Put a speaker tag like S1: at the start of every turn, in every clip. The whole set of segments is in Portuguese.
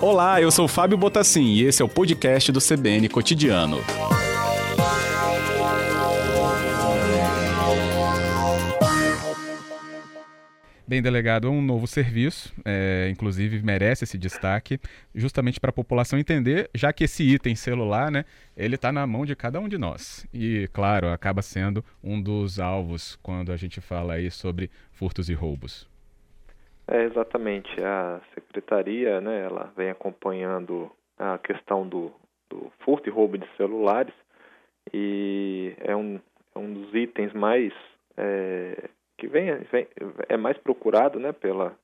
S1: Olá, eu sou Fábio Botassin e esse é o podcast do CBN Cotidiano. Bem, delegado, é um novo serviço, é, inclusive merece esse destaque, justamente para a população entender, já que esse item celular, né, ele está na mão de cada um de nós. E, claro, acaba sendo um dos alvos quando a gente fala aí sobre furtos e roubos.
S2: É, exatamente. A secretaria, né, ela vem acompanhando a questão do, do furto e roubo de celulares e é um, é um dos itens mais é, que vem, vem, é mais procurado, né, pela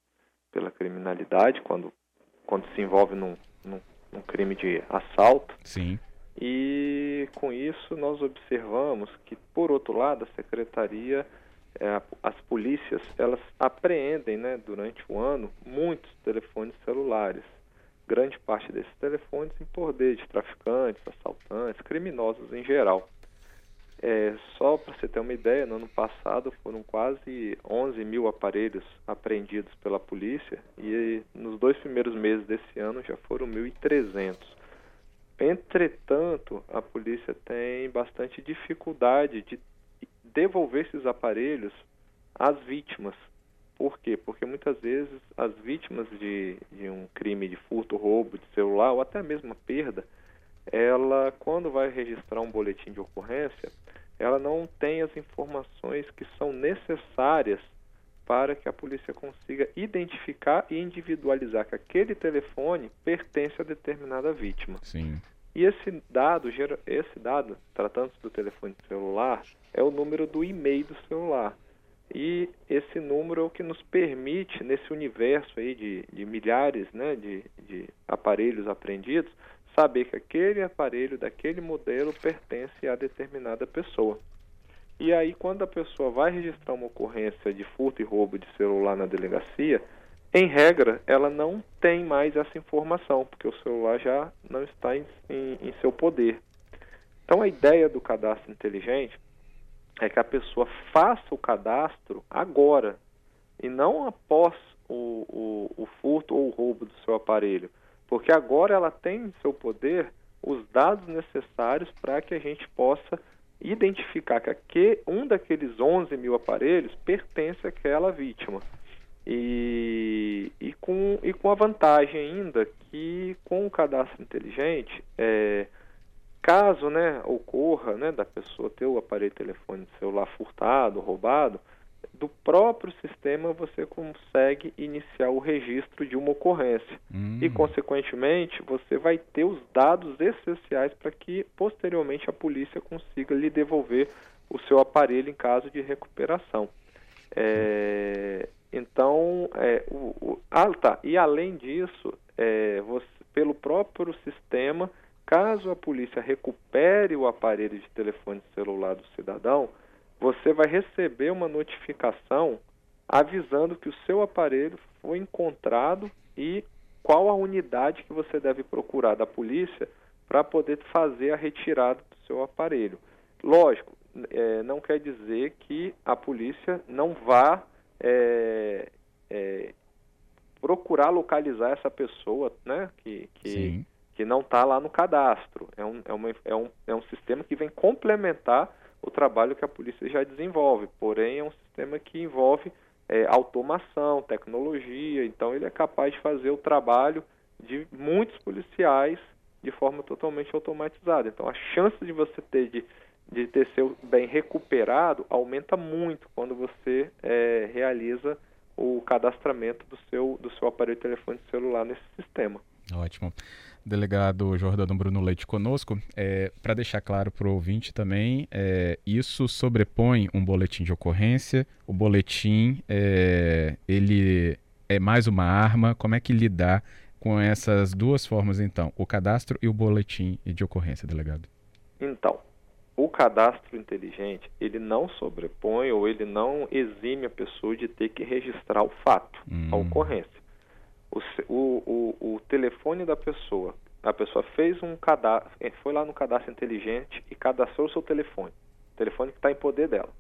S2: pela criminalidade quando quando se envolve num, num, num crime de assalto.
S1: Sim.
S2: E com isso nós observamos que, por outro lado, a secretaria as polícias elas apreendem né, durante o ano muitos telefones celulares. Grande parte desses telefones em poder de traficantes, assaltantes, criminosos em geral. É, só para você ter uma ideia, no ano passado foram quase 11 mil aparelhos apreendidos pela polícia e nos dois primeiros meses desse ano já foram 1.300. Entretanto, a polícia tem bastante dificuldade de devolver esses aparelhos às vítimas. Por quê? Porque muitas vezes as vítimas de, de um crime de furto, roubo de celular ou até mesmo perda, ela, quando vai registrar um boletim de ocorrência, ela não tem as informações que são necessárias para que a polícia consiga identificar e individualizar que aquele telefone pertence a determinada vítima.
S1: Sim.
S2: E esse dado, esse dado, tratando-se do telefone celular, é o número do e-mail do celular. E esse número é o que nos permite, nesse universo aí de, de milhares né, de, de aparelhos apreendidos, saber que aquele aparelho daquele modelo pertence a determinada pessoa. E aí, quando a pessoa vai registrar uma ocorrência de furto e roubo de celular na delegacia, em regra, ela não tem mais essa informação, porque o celular já não está em, em, em seu poder. Então, a ideia do cadastro inteligente é que a pessoa faça o cadastro agora e não após o, o, o, furto ou o roubo do seu aparelho, porque agora ela tem em seu poder os dados necessários para que a gente possa identificar que um daqueles 11 mil aparelhos pertence àquela vítima. E, e, com, e com a vantagem ainda que com o cadastro inteligente, é, caso né, ocorra né, da pessoa ter o aparelho telefone celular furtado, roubado, do próprio sistema você consegue iniciar o registro de uma ocorrência. Hum. E, consequentemente, você vai ter os dados essenciais para que, posteriormente, a polícia consiga lhe devolver o seu aparelho em caso de recuperação. É, então, é, o, o, ah, tá. E além disso, é, você, pelo próprio sistema, caso a polícia recupere o aparelho de telefone celular do cidadão, você vai receber uma notificação avisando que o seu aparelho foi encontrado e qual a unidade que você deve procurar da polícia para poder fazer a retirada do seu aparelho. Lógico, é, não quer dizer que a polícia não vá é, é, procurar localizar essa pessoa, né, que, que, que não está lá no cadastro. É um, é, uma, é, um, é um sistema que vem complementar o trabalho que a polícia já desenvolve, porém é um sistema que envolve é, automação, tecnologia, então ele é capaz de fazer o trabalho de muitos policiais de forma totalmente automatizada. Então a chance de você ter de de ter seu bem recuperado aumenta muito quando você é, realiza o cadastramento do seu, do seu aparelho de telefone celular nesse sistema.
S1: Ótimo. Delegado Jordano Bruno Leite conosco. É, Para deixar claro para o ouvinte também, é, isso sobrepõe um boletim de ocorrência. O boletim é, ele é mais uma arma. Como é que lidar com essas duas formas, então? O cadastro e o boletim de ocorrência, delegado?
S2: Então, o cadastro inteligente ele não sobrepõe ou ele não exime a pessoa de ter que registrar o fato, a hum. ocorrência. O, o, o, telefone da pessoa, a pessoa fez um cadastro, eh, foi lá no cadastro inteligente e cadastrou o seu telefone, o telefone que está em poder dela.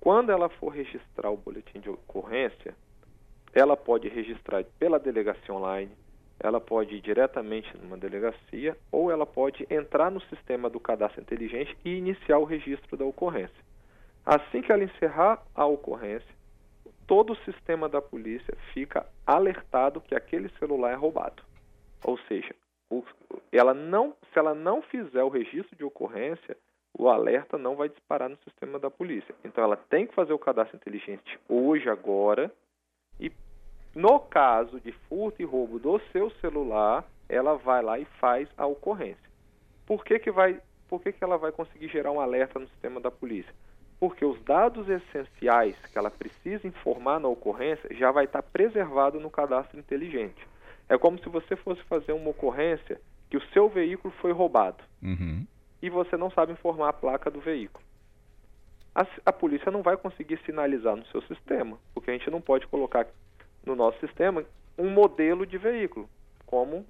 S2: Quando ela for registrar o boletim de ocorrência, ela pode registrar pela delegacia online, ela pode ir diretamente numa delegacia ou ela pode entrar no sistema do cadastro inteligente e iniciar o registro da ocorrência. Assim que ela encerrar a ocorrência, todo o sistema da polícia fica alertado que aquele celular é roubado. Ou seja, ela não, se ela não fizer o registro de ocorrência, o alerta não vai disparar no sistema da polícia. Então ela tem que fazer o cadastro inteligente hoje, agora, no caso de furto e roubo do seu celular, ela vai lá e faz a ocorrência. Por que, que, vai, por que, que ela vai conseguir gerar um alerta no sistema da polícia? Porque os dados essenciais que ela precisa informar na ocorrência já vai estar preservado no cadastro inteligente. É como se você fosse fazer uma ocorrência que o seu veículo foi roubado uhum. e você não sabe informar a placa do veículo. A, a polícia não vai conseguir sinalizar no seu sistema, porque a gente não pode colocar no nosso sistema um modelo de veículo como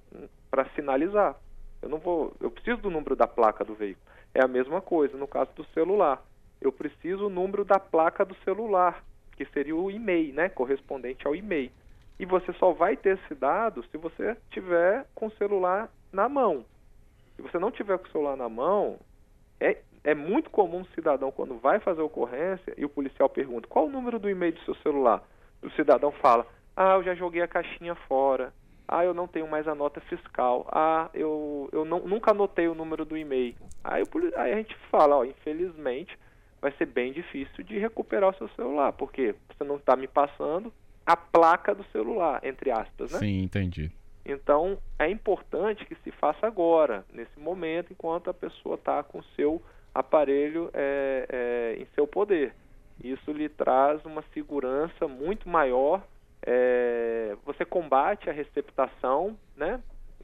S2: para sinalizar. Eu não vou, eu preciso do número da placa do veículo. É a mesma coisa no caso do celular. Eu preciso o número da placa do celular, que seria o e-mail, né, correspondente ao e-mail. E você só vai ter esse dado se você tiver com o celular na mão. Se você não tiver com o celular na mão, é, é muito comum o cidadão, quando vai fazer ocorrência, e o policial pergunta qual o número do e-mail do seu celular, o cidadão fala ah, eu já joguei a caixinha fora. Ah, eu não tenho mais a nota fiscal. Ah, eu, eu não, nunca anotei o número do e-mail. Aí, aí a gente fala, ó, infelizmente, vai ser bem difícil de recuperar o seu celular, porque você não está me passando a placa do celular, entre aspas, né?
S1: Sim, entendi.
S2: Então, é importante que se faça agora, nesse momento, enquanto a pessoa está com o seu aparelho é, é, em seu poder. Isso lhe traz uma segurança muito maior é, você combate a receptação, né?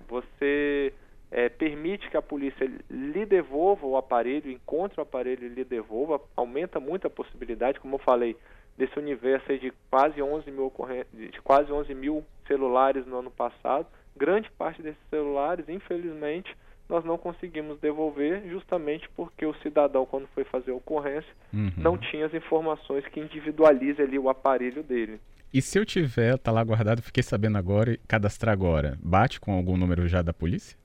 S2: Você é, permite que a polícia lhe devolva o aparelho, encontre o aparelho e lhe devolva, aumenta muito a possibilidade, como eu falei, desse universo de quase 11 mil de quase 11 mil celulares no ano passado. Grande parte desses celulares, infelizmente, nós não conseguimos devolver justamente porque o cidadão, quando foi fazer a ocorrência, uhum. não tinha as informações que individualizem ali o aparelho dele.
S1: E se eu tiver, tá lá guardado, fiquei sabendo agora e cadastrar agora, bate com algum número já da polícia?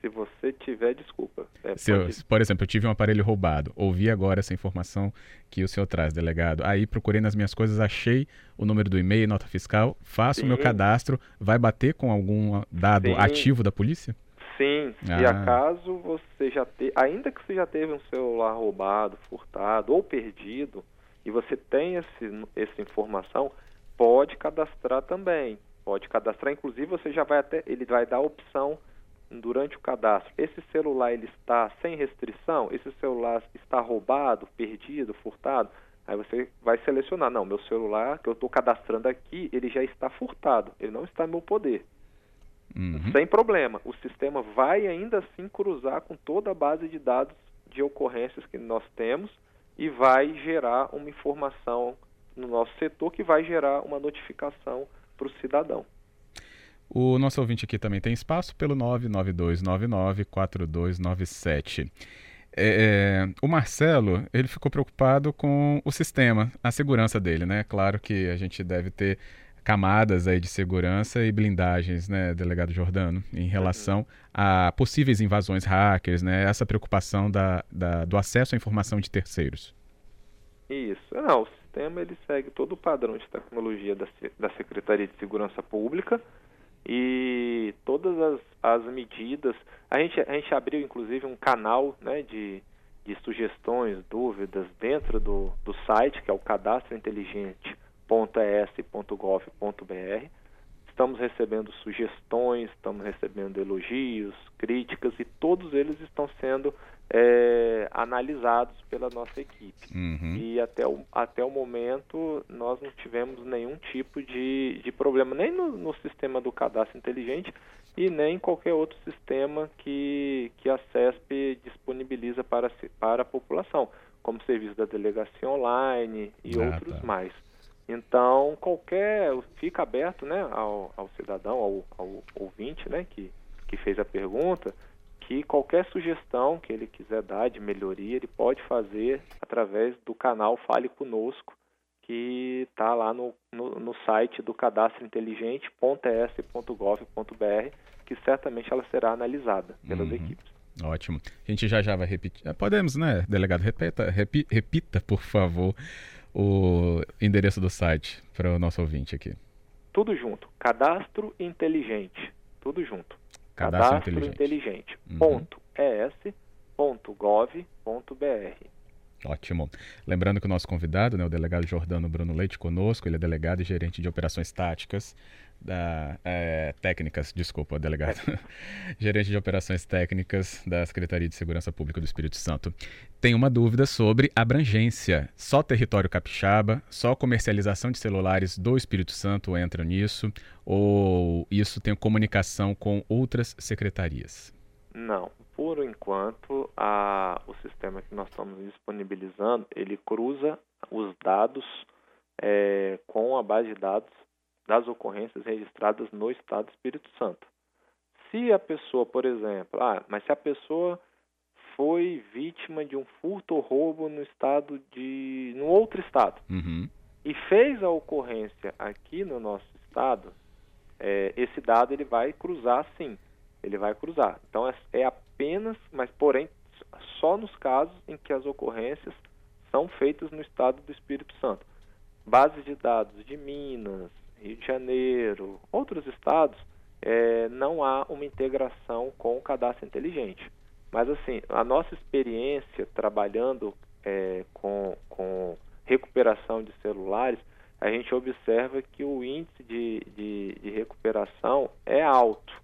S2: Se você tiver, desculpa.
S1: É, se eu, por exemplo, eu tive um aparelho roubado, ouvi agora essa informação que o senhor traz, delegado. Aí procurei nas minhas coisas, achei o número do e-mail, nota fiscal, faço o meu cadastro, vai bater com algum dado Sim. ativo da polícia?
S2: Sim, se ah. acaso você já te, ainda que você já teve um celular roubado, furtado ou perdido, e você tem esse, essa informação, pode cadastrar também. Pode cadastrar, inclusive você já vai até, ele vai dar a opção durante o cadastro. Esse celular ele está sem restrição, esse celular está roubado, perdido, furtado. Aí você vai selecionar, não, meu celular que eu estou cadastrando aqui, ele já está furtado, ele não está no meu poder. Uhum. Sem problema, o sistema vai ainda assim cruzar com toda a base de dados de ocorrências que nós temos e vai gerar uma informação no nosso setor que vai gerar uma notificação para o cidadão.
S1: O nosso ouvinte aqui também tem espaço pelo 992994297. É, é, o Marcelo, ele ficou preocupado com o sistema, a segurança dele, né? Claro que a gente deve ter camadas aí de segurança e blindagens, né, delegado Jordano, em relação uhum. a possíveis invasões hackers, né, essa preocupação da, da, do acesso à informação de terceiros.
S2: Isso. Não, o sistema ele segue todo o padrão de tecnologia da, da Secretaria de Segurança Pública e todas as, as medidas. A gente, a gente abriu inclusive um canal né, de, de sugestões, dúvidas dentro do, do site, que é o cadastro inteligente www.es.gov.br. Estamos recebendo sugestões, estamos recebendo elogios, críticas e todos eles estão sendo é, analisados pela nossa equipe. Uhum. E até o, até o momento nós não tivemos nenhum tipo de, de problema, nem no, no sistema do cadastro inteligente e nem em qualquer outro sistema que, que a CESP disponibiliza para, para a população, como serviço da delegacia online e ah, outros tá. mais. Então, qualquer. fica aberto né, ao, ao cidadão, ao, ao, ouvinte né, que, que fez a pergunta, que qualquer sugestão que ele quiser dar de melhoria, ele pode fazer através do canal Fale Conosco, que está lá no, no, no, site do cadastrointeligente.es.gov.br, que certamente ela será analisada pelas uhum. equipes.
S1: Ótimo. A gente já já vai repetir. Ah, podemos, né, delegado? Repita, repi, repita, por favor, o endereço do site para o nosso ouvinte aqui.
S2: Tudo junto. Cadastro inteligente. Tudo junto. Cadastro, Cadastro inteligente. inteligente. Uhum. Ponto es.gov.br.
S1: Ótimo. Lembrando que o nosso convidado, né, o delegado Jordano Bruno Leite, conosco, ele é delegado e gerente de operações táticas da é, técnicas, desculpa, delegado, gerente de operações técnicas da Secretaria de Segurança Pública do Espírito Santo. Tem uma dúvida sobre abrangência. Só território capixaba, só comercialização de celulares do Espírito Santo entra nisso, ou isso tem comunicação com outras secretarias?
S2: Não, por enquanto, a, o sistema que nós estamos disponibilizando, ele cruza os dados é, com a base de dados das ocorrências registradas no Estado do Espírito Santo. Se a pessoa, por exemplo, ah, mas se a pessoa foi vítima de um furto ou roubo no estado de, no outro estado,
S1: uhum.
S2: e fez a ocorrência aqui no nosso estado, é, esse dado ele vai cruzar sim, ele vai cruzar. Então é, é apenas, mas porém só nos casos em que as ocorrências são feitas no estado do Espírito Santo. Bases de dados de Minas, Rio de Janeiro, outros estados, é, não há uma integração com o cadastro inteligente. Mas assim, a nossa experiência trabalhando é, com, com recuperação de celulares, a gente observa que o índice de, de, de recuperação é alto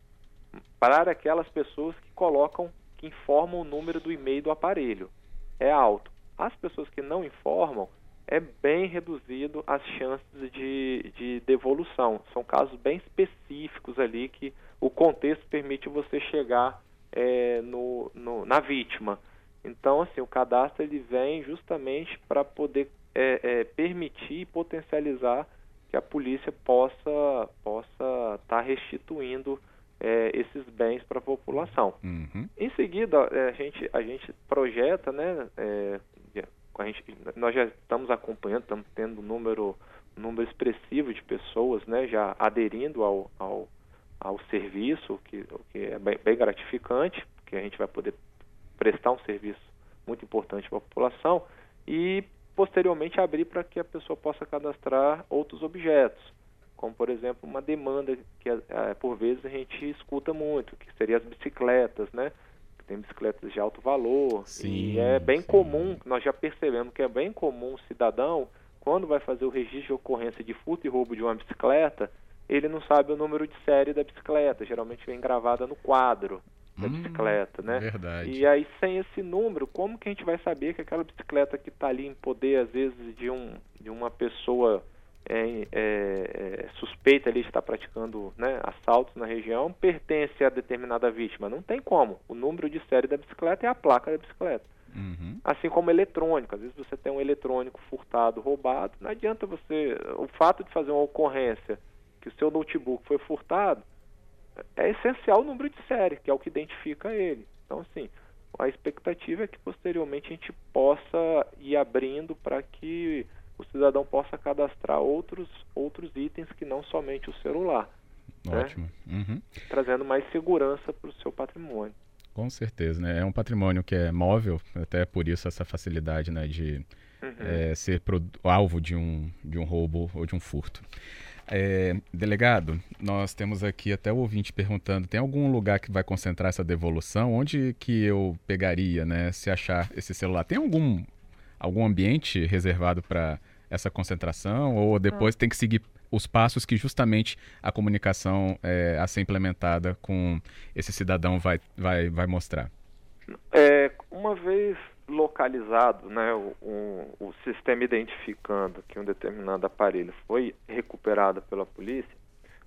S2: para aquelas pessoas que colocam, que informam o número do e-mail do aparelho. É alto. As pessoas que não informam, é bem reduzido as chances de, de devolução. São casos bem específicos ali que o contexto permite você chegar é, no, no, na vítima. Então, assim, o cadastro ele vem justamente para poder é, é, permitir e potencializar que a polícia possa possa estar tá restituindo é, esses bens para a população.
S1: Uhum.
S2: Em seguida, é, a, gente, a gente projeta, né, é, a gente, nós já estamos acompanhando, estamos tendo um número, um número expressivo de pessoas né, já aderindo ao, ao, ao serviço, que, que é bem, bem gratificante, porque a gente vai poder prestar um serviço muito importante para a população e posteriormente abrir para que a pessoa possa cadastrar outros objetos como por exemplo uma demanda que é, por vezes a gente escuta muito, que seria as bicicletas, né? Tem bicicletas de alto valor
S1: sim,
S2: e é bem
S1: sim.
S2: comum, nós já percebemos que é bem comum o cidadão quando vai fazer o registro de ocorrência de furto e roubo de uma bicicleta, ele não sabe o número de série da bicicleta, geralmente vem gravada no quadro da hum, bicicleta, né?
S1: Verdade.
S2: E aí sem esse número, como que a gente vai saber que aquela bicicleta que está ali em poder às vezes de um de uma pessoa é, é, é, suspeita ali de estar praticando né, assaltos na região pertence a determinada vítima. Não tem como. O número de série da bicicleta é a placa da bicicleta.
S1: Uhum.
S2: Assim como eletrônico. Às vezes você tem um eletrônico furtado, roubado. Não adianta você. O fato de fazer uma ocorrência que o seu notebook foi furtado é essencial o número de série, que é o que identifica ele. Então, assim, a expectativa é que posteriormente a gente possa ir abrindo para que o cidadão possa cadastrar outros, outros itens que não somente o celular.
S1: Né? Ótimo. Né? Uhum.
S2: Trazendo mais segurança para o seu patrimônio.
S1: Com certeza, né? É um patrimônio que é móvel, até por isso essa facilidade né, de uhum. é, ser alvo de um, de um roubo ou de um furto. É, delegado, nós temos aqui até o ouvinte perguntando: tem algum lugar que vai concentrar essa devolução? Onde que eu pegaria, né? Se achar esse celular? Tem algum, algum ambiente reservado para essa concentração ou depois tem que seguir os passos que justamente a comunicação é, a ser implementada com esse cidadão vai, vai, vai mostrar?
S2: É, uma vez localizado, né, o, o, o, sistema identificando que um determinado aparelho foi recuperado pela polícia,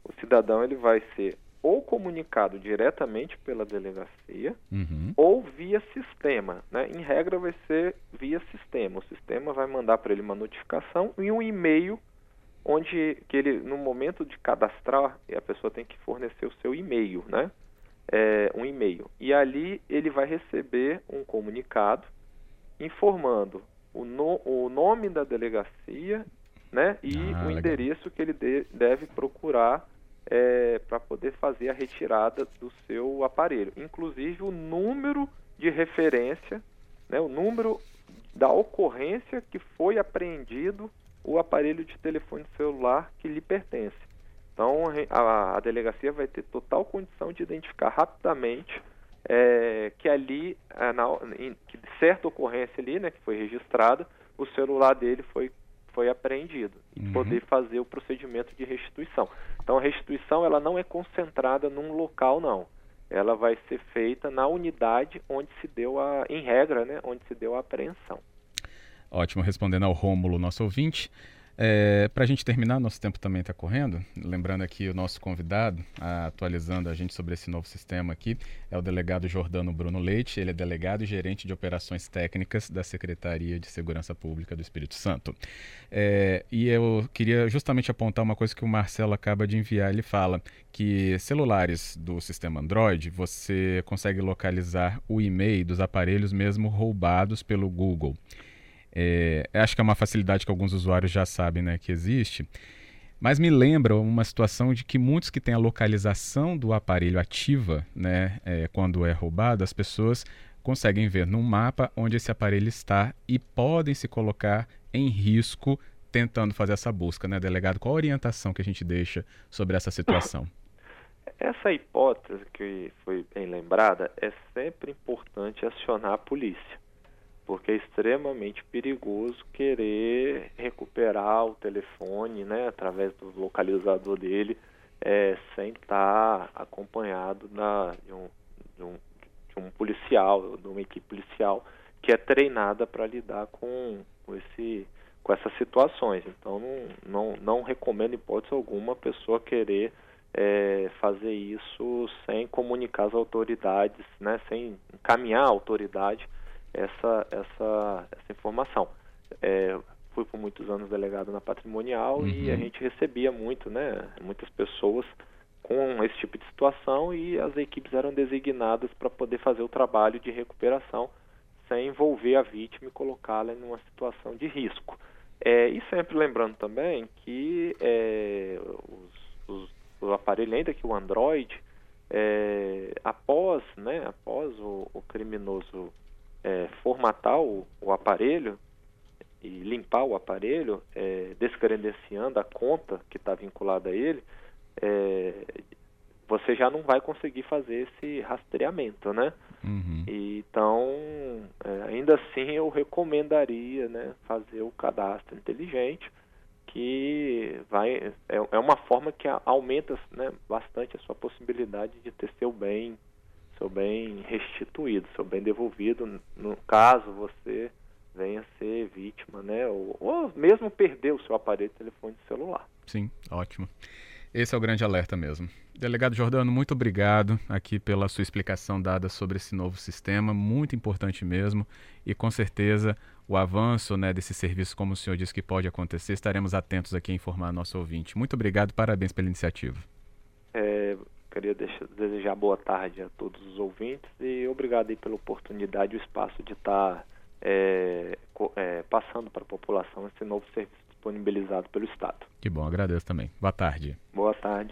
S2: o cidadão ele vai ser ou comunicado diretamente pela delegacia
S1: uhum.
S2: ou via sistema. Né? Em regra, vai ser via sistema. O sistema vai mandar para ele uma notificação e um e-mail onde que ele, no momento de cadastrar, a pessoa tem que fornecer o seu e-mail, né? É, um e-mail. E ali ele vai receber um comunicado informando o, no, o nome da delegacia né? E ah, o endereço que ele de, deve procurar é, para poder fazer a retirada do seu aparelho. Inclusive o número de referência, né? o número da ocorrência que foi apreendido o aparelho de telefone celular que lhe pertence. Então a, a delegacia vai ter total condição de identificar rapidamente é, que ali, é, na, em, que certa ocorrência ali, né, que foi registrada, o celular dele foi foi apreendido e uhum. poder fazer o procedimento de restituição. Então a restituição ela não é concentrada num local não. Ela vai ser feita na unidade onde se deu a, em regra, né, onde se deu a apreensão.
S1: Ótimo, respondendo ao Rômulo, nosso ouvinte. É, Para a gente terminar, nosso tempo também está correndo. Lembrando aqui o nosso convidado, a, atualizando a gente sobre esse novo sistema aqui, é o delegado Jordano Bruno Leite. Ele é delegado e gerente de operações técnicas da Secretaria de Segurança Pública do Espírito Santo. É, e eu queria justamente apontar uma coisa que o Marcelo acaba de enviar. Ele fala que celulares do sistema Android você consegue localizar o e-mail dos aparelhos mesmo roubados pelo Google. É, acho que é uma facilidade que alguns usuários já sabem né, que existe. Mas me lembra uma situação de que muitos que têm a localização do aparelho ativa, né, é, quando é roubado, as pessoas conseguem ver no mapa onde esse aparelho está e podem se colocar em risco tentando fazer essa busca, né, delegado? Qual a orientação que a gente deixa sobre essa situação?
S2: Essa hipótese que foi bem lembrada é sempre importante acionar a polícia porque é extremamente perigoso querer recuperar o telefone, né, através do localizador dele, é, sem estar acompanhado de, um, de, um, de um policial, de uma equipe policial que é treinada para lidar com, com, esse, com essas situações. Então, não, não, não recomendo, hipótese alguma, a pessoa querer é, fazer isso sem comunicar as autoridades, né, sem encaminhar a autoridade essa, essa, essa informação. É, fui por muitos anos delegado na patrimonial uhum. e a gente recebia muito, né, muitas pessoas com esse tipo de situação e as equipes eram designadas para poder fazer o trabalho de recuperação sem envolver a vítima e colocá-la em uma situação de risco. É, e sempre lembrando também que é, os, os, o aparelho, ainda que o Android, é, após, né, após o, o criminoso é, formatar o, o, aparelho e limpar o aparelho, é, descredenciando a conta que está vinculada a ele, é, você já não vai conseguir fazer esse rastreamento, né? Uhum. E, então, é, ainda assim, eu recomendaria né, fazer o cadastro inteligente, que vai é, é uma forma que aumenta né, bastante a sua possibilidade de ter seu bem seu bem restituído, seu bem devolvido, no caso você venha ser vítima, né? Ou, ou mesmo perder o seu aparelho de telefone celular.
S1: Sim, ótimo. Esse é o grande alerta mesmo. Delegado Jordano, muito obrigado aqui pela sua explicação dada sobre esse novo sistema, muito importante mesmo, e com certeza o avanço né, desse serviço, como o senhor disse que pode acontecer, estaremos atentos aqui a informar nosso ouvinte. Muito obrigado, parabéns pela iniciativa.
S2: É, Queria deixar, desejar boa tarde a todos os ouvintes e obrigado aí pela oportunidade e o espaço de estar tá, é, é, passando para a população esse novo serviço disponibilizado pelo Estado.
S1: Que bom, agradeço também. Boa tarde.
S2: Boa tarde.